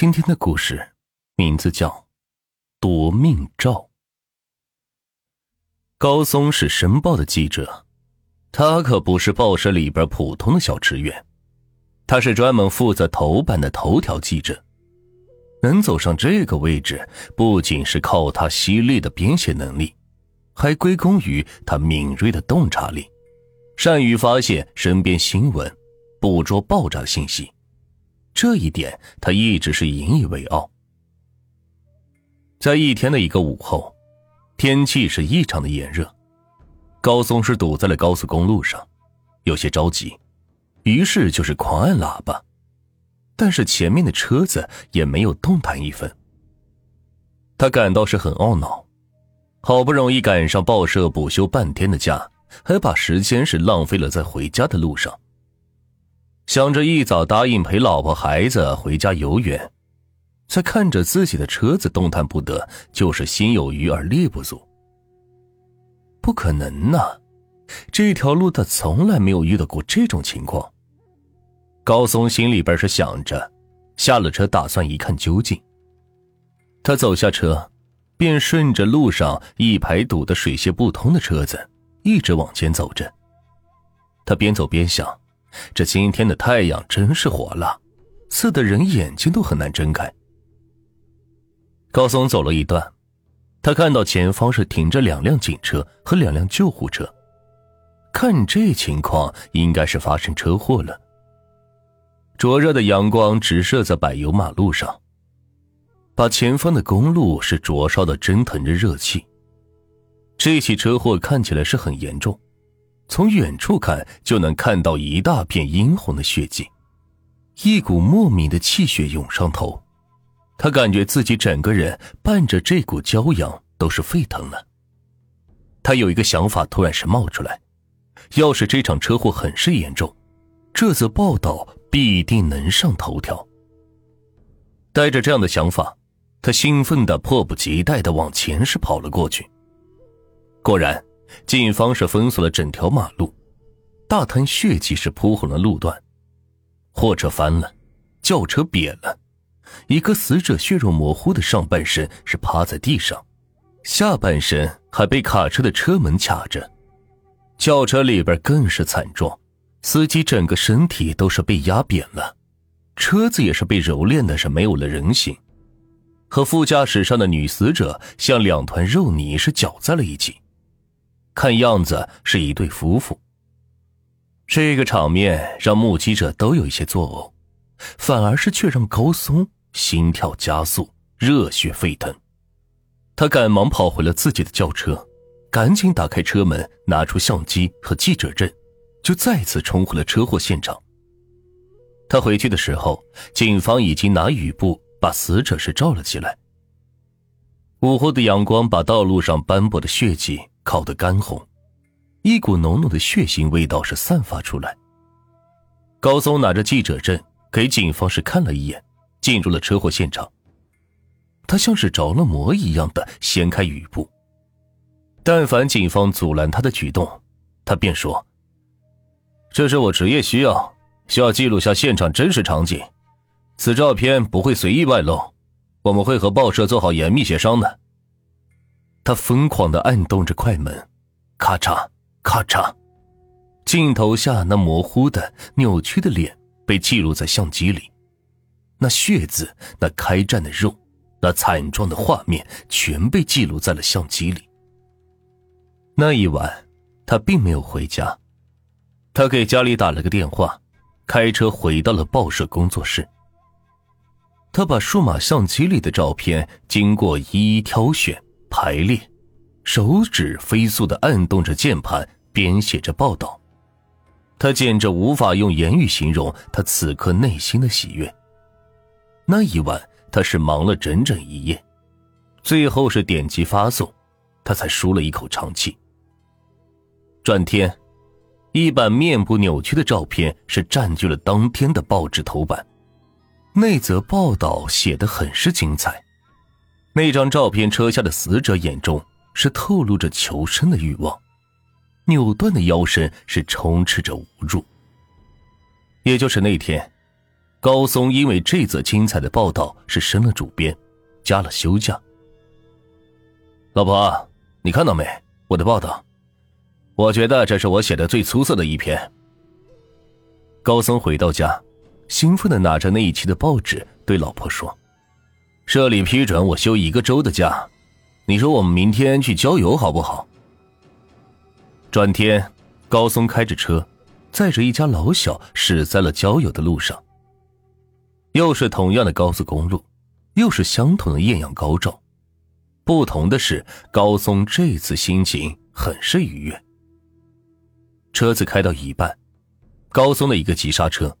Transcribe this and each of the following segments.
今天的故事名字叫《夺命照》。高松是申报的记者，他可不是报社里边普通的小职员，他是专门负责头版的头条记者。能走上这个位置，不仅是靠他犀利的编写能力，还归功于他敏锐的洞察力，善于发现身边新闻，捕捉爆炸信息。这一点他一直是引以为傲。在一天的一个午后，天气是异常的炎热，高松是堵在了高速公路上，有些着急，于是就是狂按喇叭，但是前面的车子也没有动弹一分。他感到是很懊恼，好不容易赶上报社补休半天的假，还把时间是浪费了在回家的路上。想着一早答应陪老婆孩子回家游园，再看着自己的车子动弹不得，就是心有余而力不足。不可能呐，这条路他从来没有遇到过这种情况。高松心里边是想着，下了车打算一看究竟。他走下车，便顺着路上一排堵得水泄不通的车子，一直往前走着。他边走边想。这今天的太阳真是火辣，刺得人眼睛都很难睁开。高松走了一段，他看到前方是停着两辆警车和两辆救护车，看这情况，应该是发生车祸了。灼热的阳光直射在柏油马路上，把前方的公路是灼烧的蒸腾着热气。这起车祸看起来是很严重。从远处看，就能看到一大片殷红的血迹，一股莫名的气血涌上头，他感觉自己整个人伴着这股骄阳都是沸腾了。他有一个想法，突然是冒出来：要是这场车祸很是严重，这则报道必定能上头条。带着这样的想法，他兴奋的迫不及待的往前是跑了过去。果然。警方是封锁了整条马路，大滩血迹是铺红了路段，货车翻了，轿车瘪了，一个死者血肉模糊的上半身是趴在地上，下半身还被卡车的车门卡着，轿车里边更是惨状，司机整个身体都是被压扁了，车子也是被蹂躏的是没有了人形，和副驾驶上的女死者像两团肉泥是搅在了一起。看样子是一对夫妇。这个场面让目击者都有一些作呕，反而是却让高松心跳加速，热血沸腾。他赶忙跑回了自己的轿车，赶紧打开车门，拿出相机和记者证，就再次冲回了车祸现场。他回去的时候，警方已经拿雨布把死者是罩了起来。午后的阳光把道路上斑驳的血迹。烤得干红，一股浓浓的血腥味道是散发出来。高松拿着记者证给警方是看了一眼，进入了车祸现场。他像是着了魔一样的掀开雨布，但凡警方阻拦他的举动，他便说：“这是我职业需要，需要记录下现场真实场景，此照片不会随意外露，我们会和报社做好严密协商的。”他疯狂的按动着快门，咔嚓咔嚓，镜头下那模糊的、扭曲的脸被记录在相机里，那血渍、那开战的肉、那惨状的画面全被记录在了相机里。那一晚，他并没有回家，他给家里打了个电话，开车回到了报社工作室。他把数码相机里的照片经过一一挑选。排列，手指飞速的按动着键盘，编写着报道。他简直无法用言语形容他此刻内心的喜悦。那一晚，他是忙了整整一夜，最后是点击发送，他才舒了一口长气。转天，一版面部扭曲的照片是占据了当天的报纸头版。那则报道写的很是精彩。那张照片，车下的死者眼中是透露着求生的欲望，扭断的腰身是充斥着无助。也就是那天，高松因为这则精彩的报道是升了主编，加了休假。老婆，你看到没？我的报道，我觉得这是我写的最出色的一篇。高松回到家，兴奋的拿着那一期的报纸对老婆说：“社里批准我休一个周的假，你说我们明天去郊游好不好？”转天，高松开着车，载着一家老小驶在了郊游的路上。又是同样的高速公路，又是相同的艳阳高照，不同的是，高松这次心情很是愉悦。车子开到一半，高松的一个急刹车，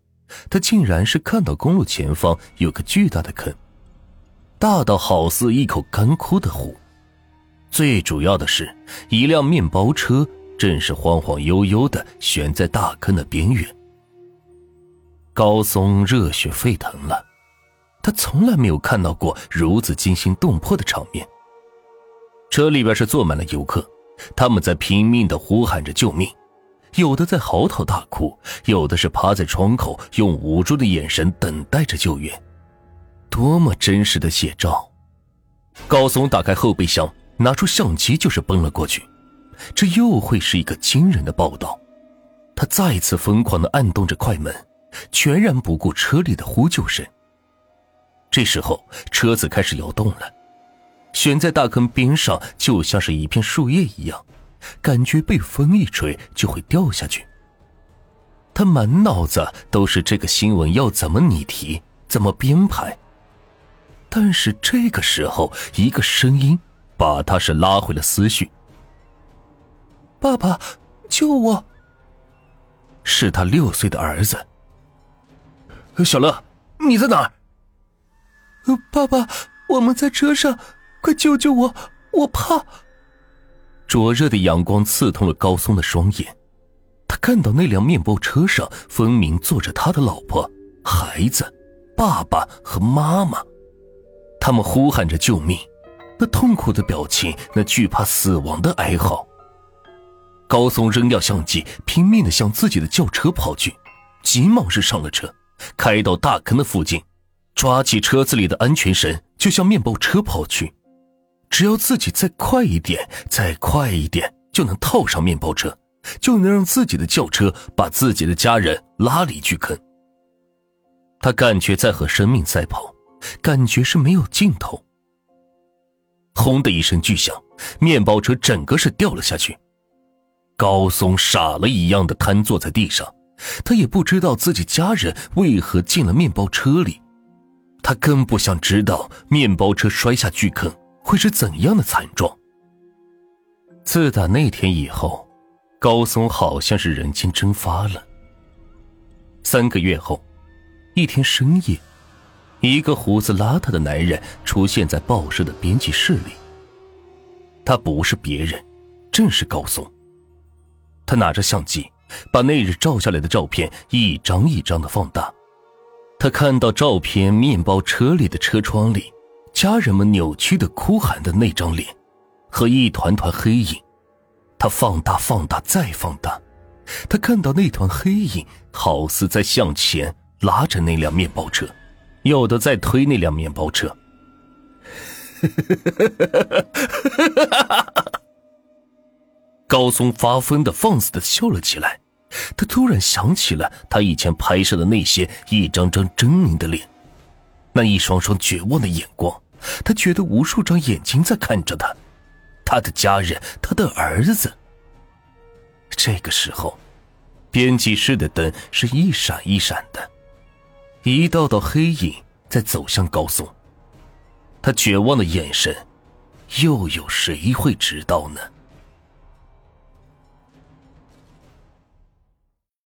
他竟然是看到公路前方有个巨大的坑，大到好似一口干枯的湖。最主要的是，一辆面包车正是晃晃悠悠的悬在大坑的边缘。高松热血沸腾了，他从来没有看到过如此惊心动魄的场面。车里边是坐满了游客，他们在拼命的呼喊着救命，有的在嚎啕大哭，有的是趴在窗口用无助的眼神等待着救援。多么真实的写照！高松打开后备箱，拿出相机就是奔了过去。这又会是一个惊人的报道。他再次疯狂的按动着快门。全然不顾车里的呼救声。这时候，车子开始摇动了，悬在大坑边上，就像是一片树叶一样，感觉被风一吹就会掉下去。他满脑子都是这个新闻要怎么拟题，怎么编排。但是这个时候，一个声音把他是拉回了思绪：“爸爸，救我！”是他六岁的儿子。小乐，你在哪儿？爸爸，我们在车上，快救救我，我怕。灼热的阳光刺痛了高松的双眼，他看到那辆面包车上分明坐着他的老婆、孩子、爸爸和妈妈，他们呼喊着救命，那痛苦的表情，那惧怕死亡的哀嚎。高松扔掉相机，拼命的向自己的轿车跑去，急忙是上了车。开到大坑的附近，抓起车子里的安全绳，就向面包车跑去。只要自己再快一点，再快一点，就能套上面包车，就能让自己的轿车把自己的家人拉离巨坑。他感觉在和生命赛跑，感觉是没有尽头。轰的一声巨响，面包车整个是掉了下去。高松傻了一样的瘫坐在地上。他也不知道自己家人为何进了面包车里，他更不想知道面包车摔下巨坑会是怎样的惨状。自打那天以后，高松好像是人间蒸发了。三个月后，一天深夜，一个胡子邋遢的男人出现在报社的编辑室里。他不是别人，正是高松。他拿着相机。把那日照下来的照片一张一张的放大，他看到照片面包车里的车窗里，家人们扭曲的哭喊的那张脸，和一团团黑影。他放大、放大、再放大，他看到那团黑影好似在向前拉着那辆面包车，有的在推那辆面包车。高松发疯的、放肆的笑了起来，他突然想起了他以前拍摄的那些一张张狰狞的脸，那一双双绝望的眼光，他觉得无数张眼睛在看着他，他的家人，他的儿子。这个时候，编辑室的灯是一闪一闪的，一道道黑影在走向高松，他绝望的眼神，又有谁会知道呢？